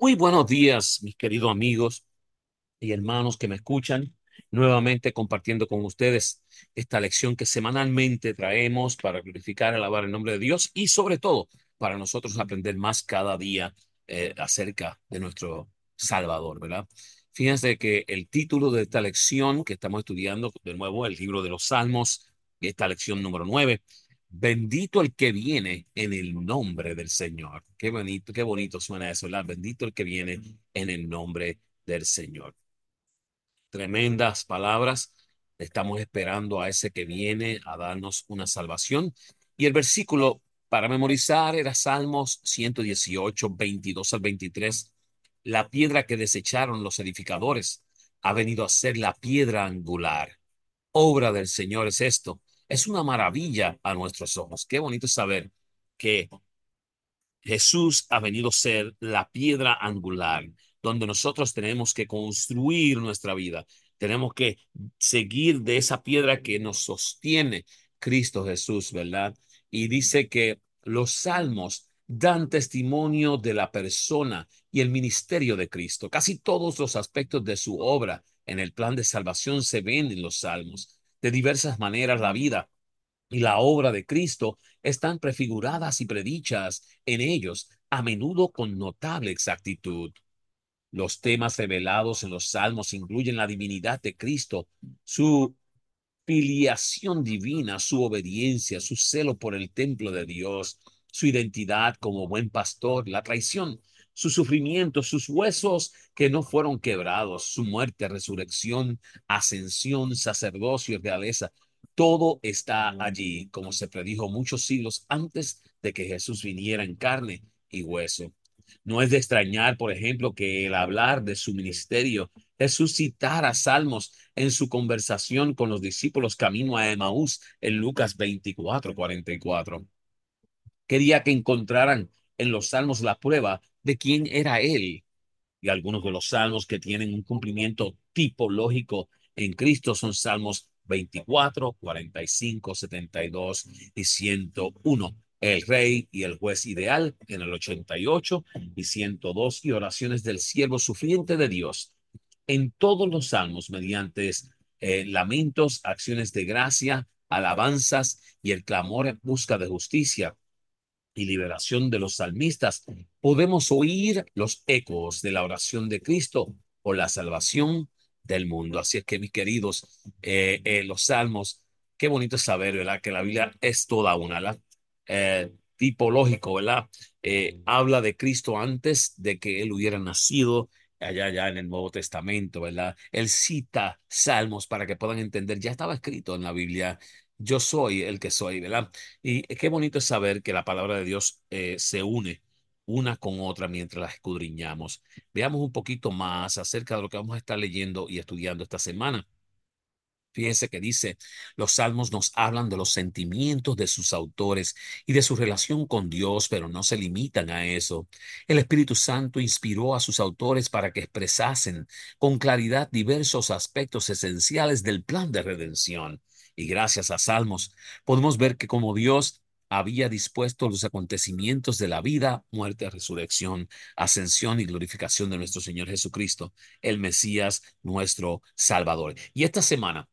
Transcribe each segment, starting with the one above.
Muy buenos días, mis queridos amigos y hermanos que me escuchan, nuevamente compartiendo con ustedes esta lección que semanalmente traemos para glorificar y alabar el nombre de Dios y sobre todo para nosotros aprender más cada día eh, acerca de nuestro Salvador, ¿verdad? Fíjense que el título de esta lección que estamos estudiando, de nuevo, el libro de los Salmos, esta lección número nueve, Bendito el que viene en el nombre del Señor. Qué bonito, qué bonito suena eso, ¿verdad? Bendito el que viene en el nombre del Señor. Tremendas palabras. Estamos esperando a ese que viene a darnos una salvación. Y el versículo para memorizar era Salmos 118, 22 al 23. La piedra que desecharon los edificadores ha venido a ser la piedra angular. Obra del Señor es esto es una maravilla a nuestros ojos. Qué bonito saber que Jesús ha venido a ser la piedra angular, donde nosotros tenemos que construir nuestra vida. Tenemos que seguir de esa piedra que nos sostiene Cristo Jesús, ¿verdad? Y dice que los salmos dan testimonio de la persona y el ministerio de Cristo. Casi todos los aspectos de su obra en el plan de salvación se ven en los salmos de diversas maneras la vida y la obra de Cristo están prefiguradas y predichas en ellos, a menudo con notable exactitud. Los temas revelados en los salmos incluyen la divinidad de Cristo, su filiación divina, su obediencia, su celo por el templo de Dios, su identidad como buen pastor, la traición, su sufrimiento, sus huesos que no fueron quebrados, su muerte, resurrección, ascensión, sacerdocio y realeza. Todo está allí, como se predijo muchos siglos antes de que Jesús viniera en carne y hueso. No es de extrañar, por ejemplo, que el hablar de su ministerio, Jesús citara salmos en su conversación con los discípulos camino a Emaús en Lucas 24, 44. Quería que encontraran en los salmos la prueba de quién era él. Y algunos de los salmos que tienen un cumplimiento tipológico en Cristo son salmos 24, 45, 72 y 101. El rey y el juez ideal en el 88 y 102 y oraciones del siervo sufriente de Dios. En todos los salmos, mediante eh, lamentos, acciones de gracia, alabanzas y el clamor en busca de justicia, y liberación de los salmistas, podemos oír los ecos de la oración de Cristo por la salvación del mundo. Así es que, mis queridos, eh, eh, los salmos, qué bonito saber, ¿verdad? Que la Biblia es toda una, ¿verdad? Eh, tipológico, ¿verdad? habla de Cristo antes de que él hubiera nacido allá, ya en el Nuevo Testamento, ¿verdad? Él cita salmos para que puedan entender, ya estaba escrito en la Biblia yo soy el que soy, ¿verdad? Y qué bonito es saber que la palabra de Dios eh, se une una con otra mientras la escudriñamos. Veamos un poquito más acerca de lo que vamos a estar leyendo y estudiando esta semana. Fíjense que dice, los salmos nos hablan de los sentimientos de sus autores y de su relación con Dios, pero no se limitan a eso. El Espíritu Santo inspiró a sus autores para que expresasen con claridad diversos aspectos esenciales del plan de redención y gracias a Salmos, podemos ver que como Dios había dispuesto los acontecimientos de la vida, muerte, resurrección, ascensión y glorificación de nuestro Señor Jesucristo, el Mesías, nuestro Salvador. Y esta semana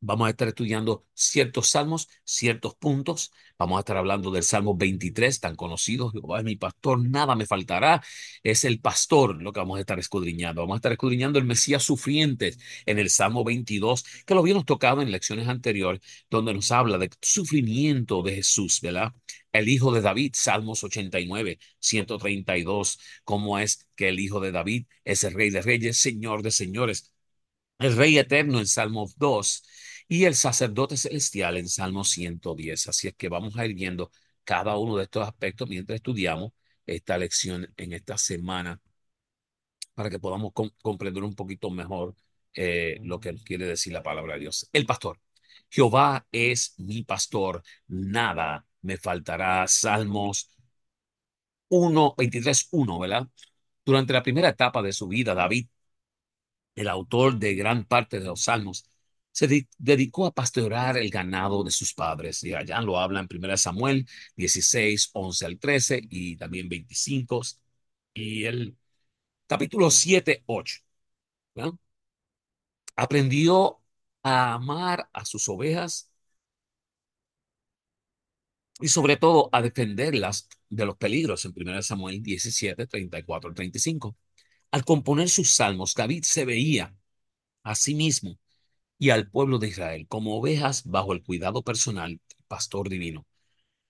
Vamos a estar estudiando ciertos salmos, ciertos puntos. Vamos a estar hablando del Salmo 23, tan conocido. Jehová es mi pastor, nada me faltará. Es el pastor lo que vamos a estar escudriñando. Vamos a estar escudriñando el Mesías sufriente en el Salmo 22, que lo habíamos tocado en lecciones anteriores, donde nos habla del sufrimiento de Jesús, ¿verdad? El hijo de David, Salmos 89, 132. ¿Cómo es que el hijo de David es el rey de reyes, señor de señores? El rey eterno en Salmo 2 y el sacerdote celestial en Salmo 110. Así es que vamos a ir viendo cada uno de estos aspectos mientras estudiamos esta lección en esta semana para que podamos comprender un poquito mejor eh, lo que quiere decir la palabra de Dios. El pastor. Jehová es mi pastor, nada me faltará. Salmos 1, 23, 1, ¿verdad? Durante la primera etapa de su vida, David, el autor de gran parte de los salmos, se dedicó a pastorear el ganado de sus padres. Y allá lo habla en 1 Samuel 16, 11 al 13 y también 25 y el capítulo 7, 8. Aprendió a amar a sus ovejas y sobre todo a defenderlas de los peligros en 1 Samuel 17, 34 al 35. Al componer sus salmos, David se veía a sí mismo y al pueblo de Israel como ovejas bajo el cuidado personal del pastor divino.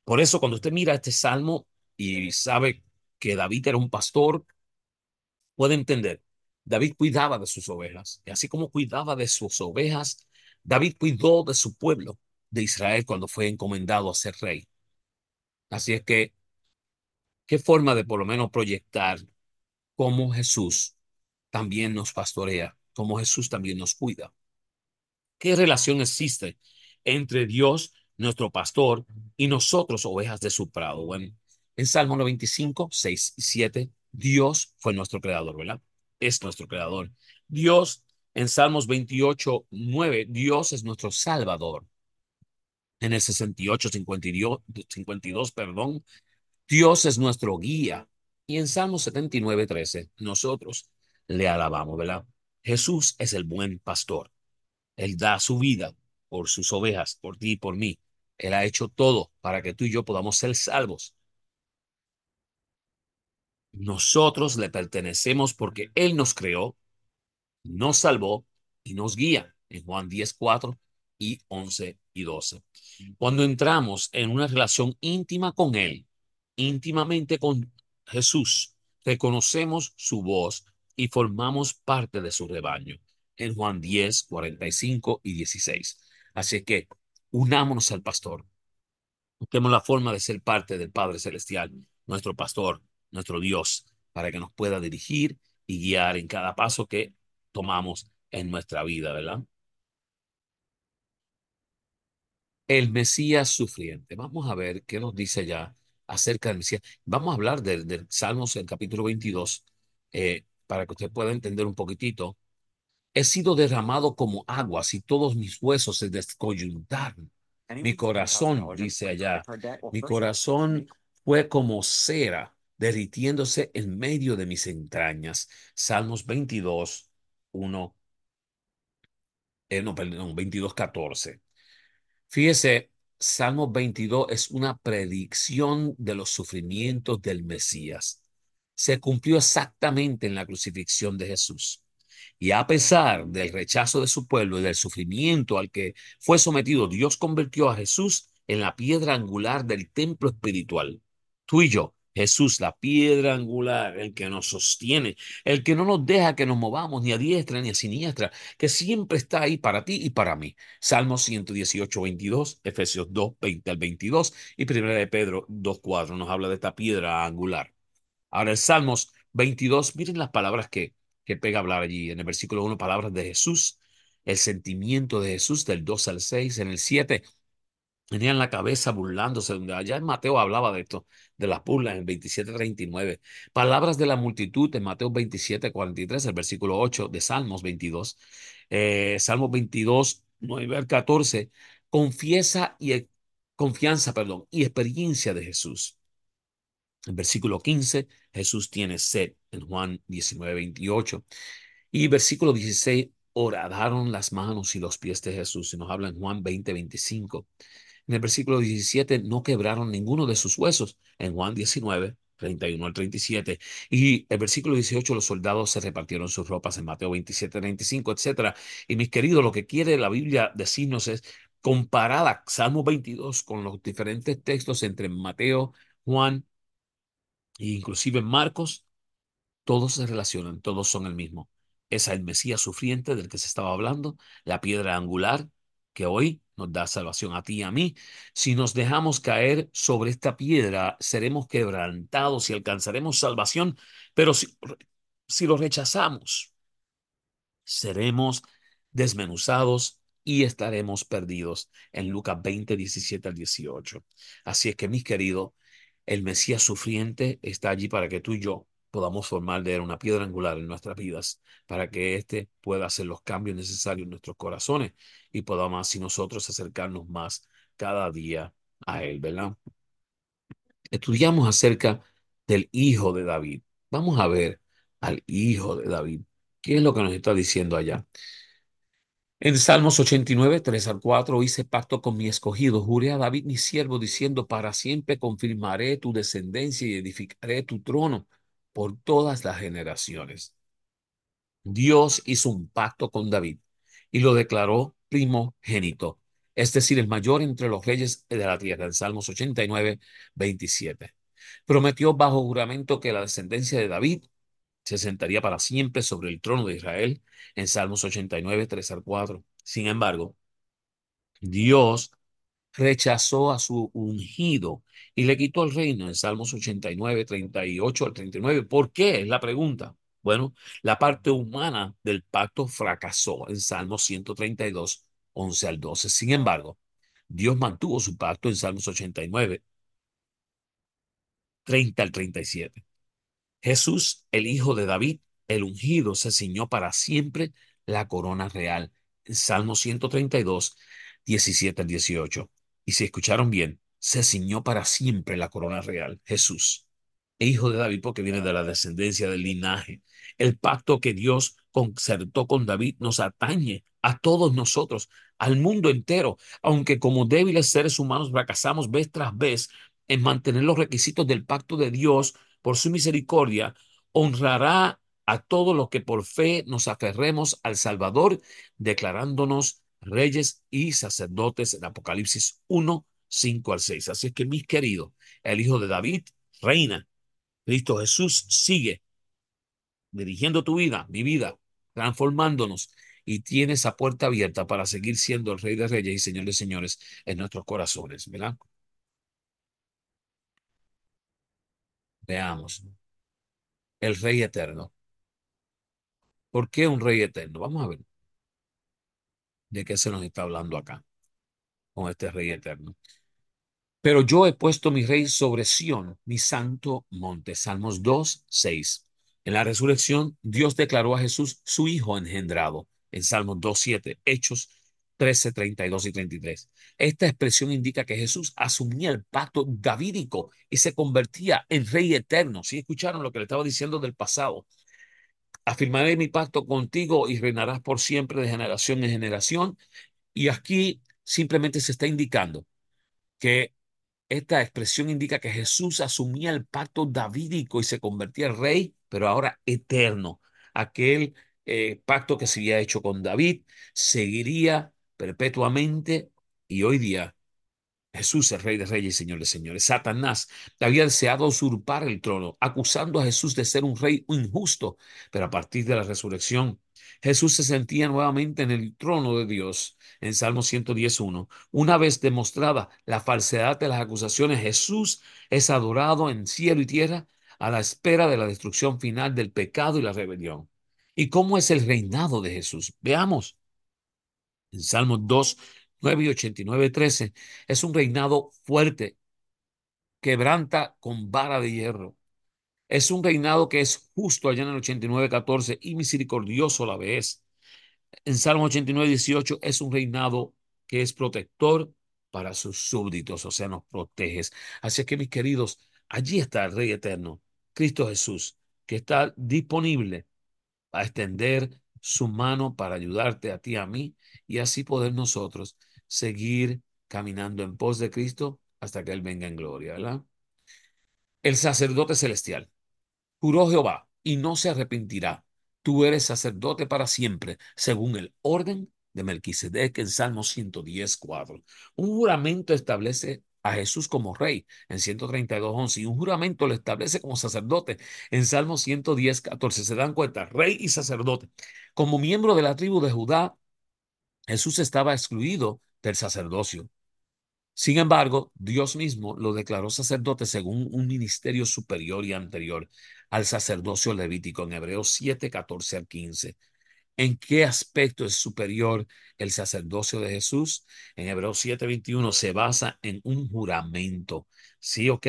Por eso cuando usted mira este salmo y sabe que David era un pastor, puede entender, David cuidaba de sus ovejas y así como cuidaba de sus ovejas, David cuidó de su pueblo de Israel cuando fue encomendado a ser rey. Así es que, ¿qué forma de por lo menos proyectar cómo Jesús también nos pastorea, cómo Jesús también nos cuida? ¿Qué relación existe entre Dios, nuestro pastor, y nosotros, ovejas de su prado? Bueno, en Salmo 95, 6 y 7, Dios fue nuestro creador, ¿verdad? Es nuestro creador. Dios, en Salmos 28, 9, Dios es nuestro salvador. En el 68, 52, 52 perdón, Dios es nuestro guía. Y en Salmos 79, 13, nosotros le alabamos, ¿verdad? Jesús es el buen pastor. Él da su vida por sus ovejas, por ti y por mí. Él ha hecho todo para que tú y yo podamos ser salvos. Nosotros le pertenecemos porque Él nos creó, nos salvó y nos guía en Juan 10, 4 y 11 y 12. Cuando entramos en una relación íntima con Él, íntimamente con Jesús, reconocemos su voz y formamos parte de su rebaño en Juan 10, 45 y 16. Así que unámonos al pastor. Busquemos la forma de ser parte del Padre Celestial, nuestro pastor, nuestro Dios, para que nos pueda dirigir y guiar en cada paso que tomamos en nuestra vida, ¿verdad? El Mesías sufriente. Vamos a ver qué nos dice ya acerca del Mesías. Vamos a hablar del, Salmos, el capítulo 22, eh, para que usted pueda entender un poquitito. He sido derramado como aguas y todos mis huesos se descoyuntaron. Mi corazón, dice allá, mi corazón fue como cera derritiéndose en medio de mis entrañas. Salmos 22, 1, eh, no, perdón, 22, 14. Fíjese, Salmo 22 es una predicción de los sufrimientos del Mesías. Se cumplió exactamente en la crucifixión de Jesús. Y a pesar del rechazo de su pueblo y del sufrimiento al que fue sometido, Dios convirtió a Jesús en la piedra angular del templo espiritual. Tú y yo Jesús, la piedra angular, el que nos sostiene, el que no nos deja que nos movamos ni a diestra ni a siniestra, que siempre está ahí para ti y para mí. Salmos 118, 22, Efesios 2, 20 al 22 y Primera de Pedro 2, 4 nos habla de esta piedra angular. Ahora el Salmos 22, miren las palabras que, que pega hablar allí. En el versículo 1, palabras de Jesús, el sentimiento de Jesús del 2 al 6, en el 7, tenían la cabeza burlándose, donde allá en Mateo hablaba de esto, de las burlas en 27.39. Palabras de la multitud en Mateo 27.43, el versículo 8 de Salmos 22. Eh, Salmos 22, 9 al 14, confiesa y confianza, perdón, y experiencia de Jesús. En versículo 15, Jesús tiene sed en Juan 19.28. Y versículo 16, oradaron las manos y los pies de Jesús. Y nos habla en Juan 20.25. En el versículo 17, no quebraron ninguno de sus huesos. En Juan 19, 31 al 37. Y el versículo 18, los soldados se repartieron sus ropas en Mateo 27, 35, etc. Y mis queridos, lo que quiere la Biblia decirnos es comparada Salmo 22 con los diferentes textos entre Mateo, Juan e inclusive Marcos, todos se relacionan, todos son el mismo. Es el Mesías sufriente del que se estaba hablando, la piedra angular, que hoy nos da salvación a ti y a mí. Si nos dejamos caer sobre esta piedra, seremos quebrantados y alcanzaremos salvación, pero si, si lo rechazamos, seremos desmenuzados y estaremos perdidos en Lucas 20, 17 al 18. Así es que, mis queridos, el Mesías sufriente está allí para que tú y yo podamos formar de él una piedra angular en nuestras vidas para que éste pueda hacer los cambios necesarios en nuestros corazones y podamos así nosotros acercarnos más cada día a él, ¿verdad? Estudiamos acerca del hijo de David. Vamos a ver al hijo de David. ¿Qué es lo que nos está diciendo allá? En Salmos 89, 3 al 4, hice pacto con mi escogido, juré a David mi siervo, diciendo, para siempre confirmaré tu descendencia y edificaré tu trono por todas las generaciones. Dios hizo un pacto con David y lo declaró primogénito, es decir, el mayor entre los reyes de la tierra, en Salmos 89, 27. Prometió bajo juramento que la descendencia de David se sentaría para siempre sobre el trono de Israel en Salmos 89, 3 al 4. Sin embargo, Dios rechazó a su ungido y le quitó el reino en Salmos 89, 38 al 39. ¿Por qué? Es la pregunta. Bueno, la parte humana del pacto fracasó en Salmos 132, 11 al 12. Sin embargo, Dios mantuvo su pacto en Salmos 89, 30 al 37. Jesús, el hijo de David, el ungido, se ciñó para siempre la corona real. Salmo 132, 17 al 18. Y si escucharon bien, se ciñó para siempre la corona real. Jesús, hijo de David, porque viene de la descendencia del linaje. El pacto que Dios concertó con David nos atañe a todos nosotros, al mundo entero, aunque como débiles seres humanos fracasamos vez tras vez en mantener los requisitos del pacto de Dios por su misericordia, honrará a todos los que por fe nos aferremos al Salvador, declarándonos reyes y sacerdotes en Apocalipsis 1, 5 al 6. Así es que, mis queridos, el Hijo de David reina. Cristo Jesús sigue dirigiendo tu vida, mi vida, transformándonos y tiene esa puerta abierta para seguir siendo el Rey de Reyes y Señor de Señores en nuestros corazones, ¿verdad? Veamos. El Rey Eterno. ¿Por qué un Rey Eterno? Vamos a ver de qué se nos está hablando acá con este Rey Eterno. Pero yo he puesto mi Rey sobre Sión, mi santo monte. Salmos 2, 6. En la resurrección, Dios declaró a Jesús su Hijo engendrado. En Salmos 2, 7. Hechos 13, 32 y 33. Esta expresión indica que Jesús asumía el pacto davídico y se convertía en rey eterno. ¿Sí escucharon lo que le estaba diciendo del pasado? Afirmaré mi pacto contigo y reinarás por siempre de generación en generación. Y aquí simplemente se está indicando que esta expresión indica que Jesús asumía el pacto davídico y se convertía en rey, pero ahora eterno. Aquel eh, pacto que se había hecho con David seguiría perpetuamente y hoy día Jesús, el Rey de Reyes y Señor de Señores. Satanás había deseado usurpar el trono, acusando a Jesús de ser un rey injusto, pero a partir de la resurrección, Jesús se sentía nuevamente en el trono de Dios. En Salmo 111, una vez demostrada la falsedad de las acusaciones, Jesús es adorado en cielo y tierra a la espera de la destrucción final del pecado y la rebelión. ¿Y cómo es el reinado de Jesús? Veamos. En Salmos 2, 9 y 89, 13, es un reinado fuerte, quebranta con vara de hierro. Es un reinado que es justo allá en el 89, 14 y misericordioso a la vez. En Salmo 89, 18 es un reinado que es protector para sus súbditos, o sea, nos proteges. Así que, mis queridos, allí está el Rey Eterno, Cristo Jesús, que está disponible a extender su mano para ayudarte a ti, a mí, y así poder nosotros seguir caminando en pos de Cristo hasta que Él venga en gloria, ¿verdad? El sacerdote celestial. Juró Jehová y no se arrepentirá. Tú eres sacerdote para siempre, según el orden de Melquisedec en Salmo 110, 4. Un juramento establece a Jesús como rey en 132.11 y un juramento lo establece como sacerdote en Salmo 110, 14. Se dan cuenta, rey y sacerdote. Como miembro de la tribu de Judá, Jesús estaba excluido del sacerdocio. Sin embargo, Dios mismo lo declaró sacerdote según un ministerio superior y anterior al sacerdocio levítico en Hebreos 7, 14 al 15. ¿En qué aspecto es superior el sacerdocio de Jesús? En Hebreos 7:21 se basa en un juramento, ¿sí? ¿Ok?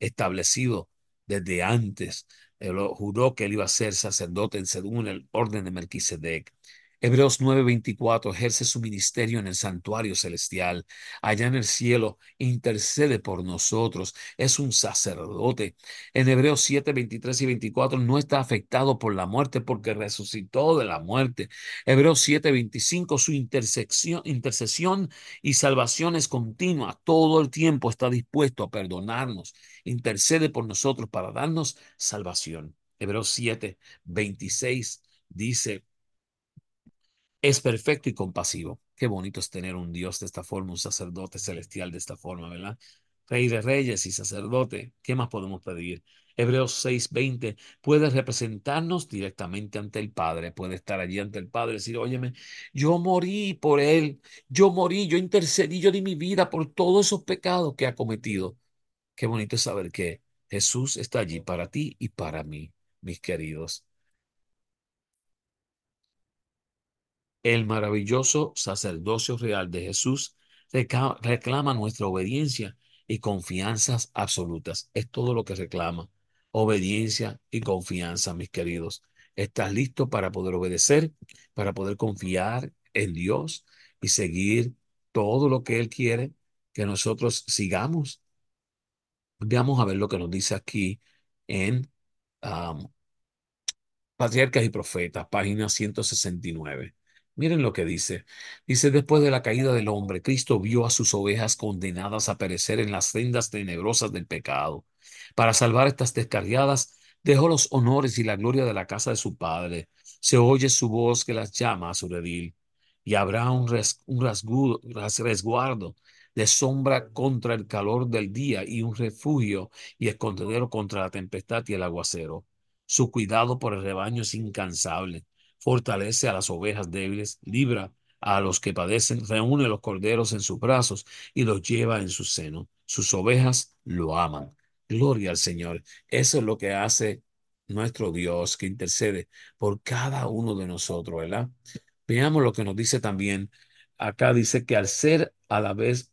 Establecido desde antes. Lo juró que él iba a ser sacerdote según el orden de Melquisedec. Hebreos 9:24 ejerce su ministerio en el santuario celestial, allá en el cielo, intercede por nosotros, es un sacerdote. En Hebreos 7:23 y 24 no está afectado por la muerte porque resucitó de la muerte. Hebreos 7:25 su intersección, intercesión y salvación es continua, todo el tiempo está dispuesto a perdonarnos, intercede por nosotros para darnos salvación. Hebreos 7:26 dice es perfecto y compasivo. Qué bonito es tener un Dios de esta forma, un sacerdote celestial de esta forma, ¿verdad? Rey de reyes y sacerdote, ¿qué más podemos pedir? Hebreos 6:20 puede representarnos directamente ante el Padre, puede estar allí ante el Padre y decir, óyeme, yo morí por él, yo morí, yo intercedí, yo di mi vida por todos esos pecados que ha cometido. Qué bonito es saber que Jesús está allí para ti y para mí, mis queridos. El maravilloso sacerdocio real de Jesús reclama nuestra obediencia y confianzas absolutas. Es todo lo que reclama. Obediencia y confianza, mis queridos. ¿Estás listo para poder obedecer, para poder confiar en Dios y seguir todo lo que Él quiere que nosotros sigamos? Veamos a ver lo que nos dice aquí en Patriarcas y Profetas, página 169. Miren lo que dice. Dice, después de la caída del hombre, Cristo vio a sus ovejas condenadas a perecer en las sendas tenebrosas del pecado. Para salvar estas descarriadas, dejó los honores y la gloria de la casa de su padre. Se oye su voz que las llama a su redil. Y habrá un, un resguardo de sombra contra el calor del día y un refugio y escondedero contra la tempestad y el aguacero. Su cuidado por el rebaño es incansable fortalece a las ovejas débiles, libra a los que padecen, reúne los corderos en sus brazos y los lleva en su seno. Sus ovejas lo aman. Gloria al Señor. Eso es lo que hace nuestro Dios que intercede por cada uno de nosotros, ¿verdad? Veamos lo que nos dice también. Acá dice que al ser a la vez,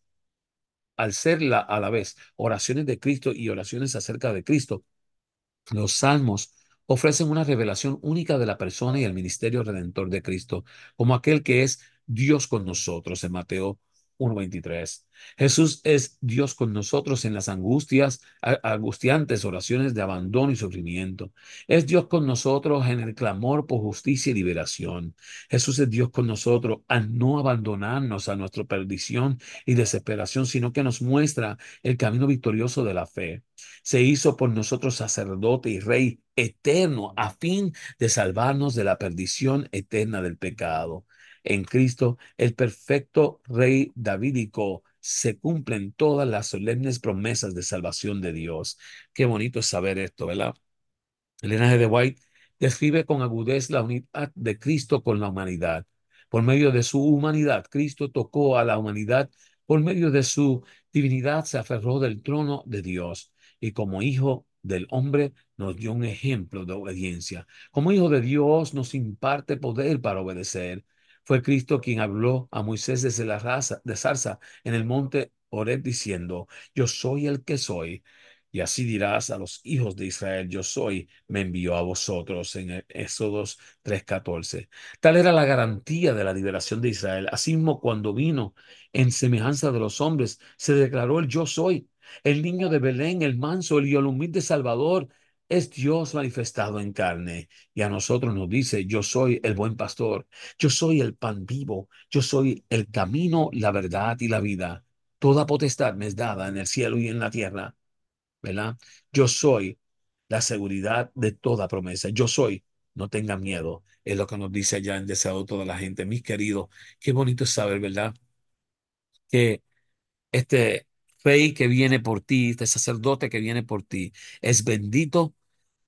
al ser la, a la vez oraciones de Cristo y oraciones acerca de Cristo, los salmos ofrecen una revelación única de la persona y el ministerio redentor de Cristo, como aquel que es Dios con nosotros en Mateo 1.23. Jesús es Dios con nosotros en las angustias, angustiantes oraciones de abandono y sufrimiento. Es Dios con nosotros en el clamor por justicia y liberación. Jesús es Dios con nosotros al no abandonarnos a nuestra perdición y desesperación, sino que nos muestra el camino victorioso de la fe. Se hizo por nosotros sacerdote y rey eterno a fin de salvarnos de la perdición eterna del pecado en Cristo, el perfecto Rey Davídico, se cumplen todas las solemnes promesas de salvación de Dios. Qué bonito saber esto, ¿verdad? El linaje de White describe con agudez la unidad de Cristo con la humanidad. Por medio de su humanidad, Cristo tocó a la humanidad. Por medio de su divinidad se aferró del trono de Dios y como hijo del hombre nos dio un ejemplo de obediencia. Como hijo de Dios nos imparte poder para obedecer. Fue Cristo quien habló a Moisés desde la raza de zarza en el monte Oreb diciendo, yo soy el que soy. Y así dirás a los hijos de Israel, yo soy, me envió a vosotros en Éxodos 3:14. Tal era la garantía de la liberación de Israel. Asimismo, cuando vino en semejanza de los hombres, se declaró el yo soy. El niño de Belén, el manso, el humilde Salvador, es Dios manifestado en carne y a nosotros nos dice, yo soy el buen pastor, yo soy el pan vivo, yo soy el camino, la verdad y la vida. Toda potestad me es dada en el cielo y en la tierra, ¿verdad? Yo soy la seguridad de toda promesa. Yo soy, no tenga miedo, es lo que nos dice allá en Deseado toda la gente. Mis queridos, qué bonito es saber, ¿verdad? Que este rey que viene por ti, este sacerdote que viene por ti, es bendito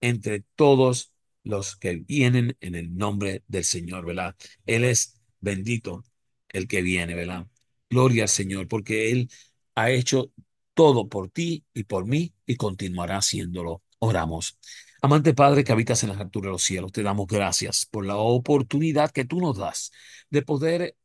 entre todos los que vienen en el nombre del Señor, ¿verdad? Él es bendito el que viene, ¿verdad? Gloria al Señor, porque Él ha hecho todo por ti y por mí y continuará haciéndolo. Oramos. Amante Padre que habitas en las alturas de los cielos, te damos gracias por la oportunidad que tú nos das de poder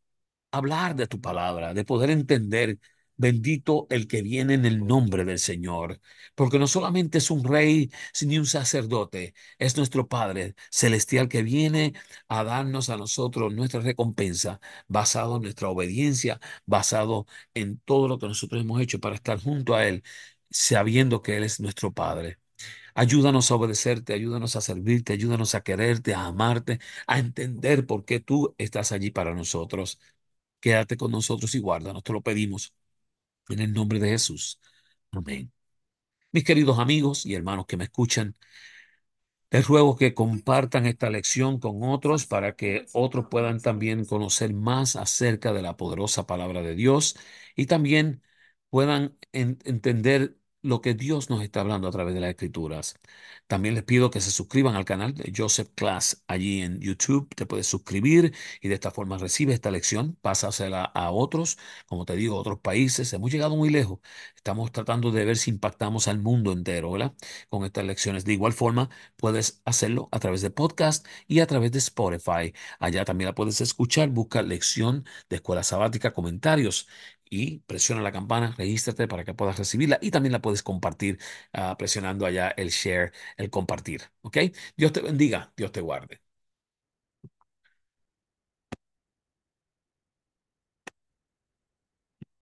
hablar de tu palabra, de poder entender Bendito el que viene en el nombre del Señor, porque no solamente es un rey ni un sacerdote, es nuestro Padre celestial que viene a darnos a nosotros nuestra recompensa basado en nuestra obediencia, basado en todo lo que nosotros hemos hecho para estar junto a Él, sabiendo que Él es nuestro Padre. Ayúdanos a obedecerte, ayúdanos a servirte, ayúdanos a quererte, a amarte, a entender por qué tú estás allí para nosotros. Quédate con nosotros y guárdanos, te lo pedimos en el nombre de Jesús. Amén. Mis queridos amigos y hermanos que me escuchan, les ruego que compartan esta lección con otros para que otros puedan también conocer más acerca de la poderosa palabra de Dios y también puedan en- entender lo que Dios nos está hablando a través de las Escrituras. También les pido que se suscriban al canal de Joseph Class allí en YouTube. Te puedes suscribir y de esta forma recibes esta lección, pásasela a otros, como te digo, a otros países. Hemos llegado muy lejos. Estamos tratando de ver si impactamos al mundo entero, ¿verdad? Con estas lecciones. De igual forma, puedes hacerlo a través de podcast y a través de Spotify. Allá también la puedes escuchar. Busca lección de escuela sabática, comentarios y presiona la campana, regístrate para que puedas recibirla y también la puedes compartir ah, presionando allá el share, el compartir. ¿Ok? Dios te bendiga, Dios te guarde.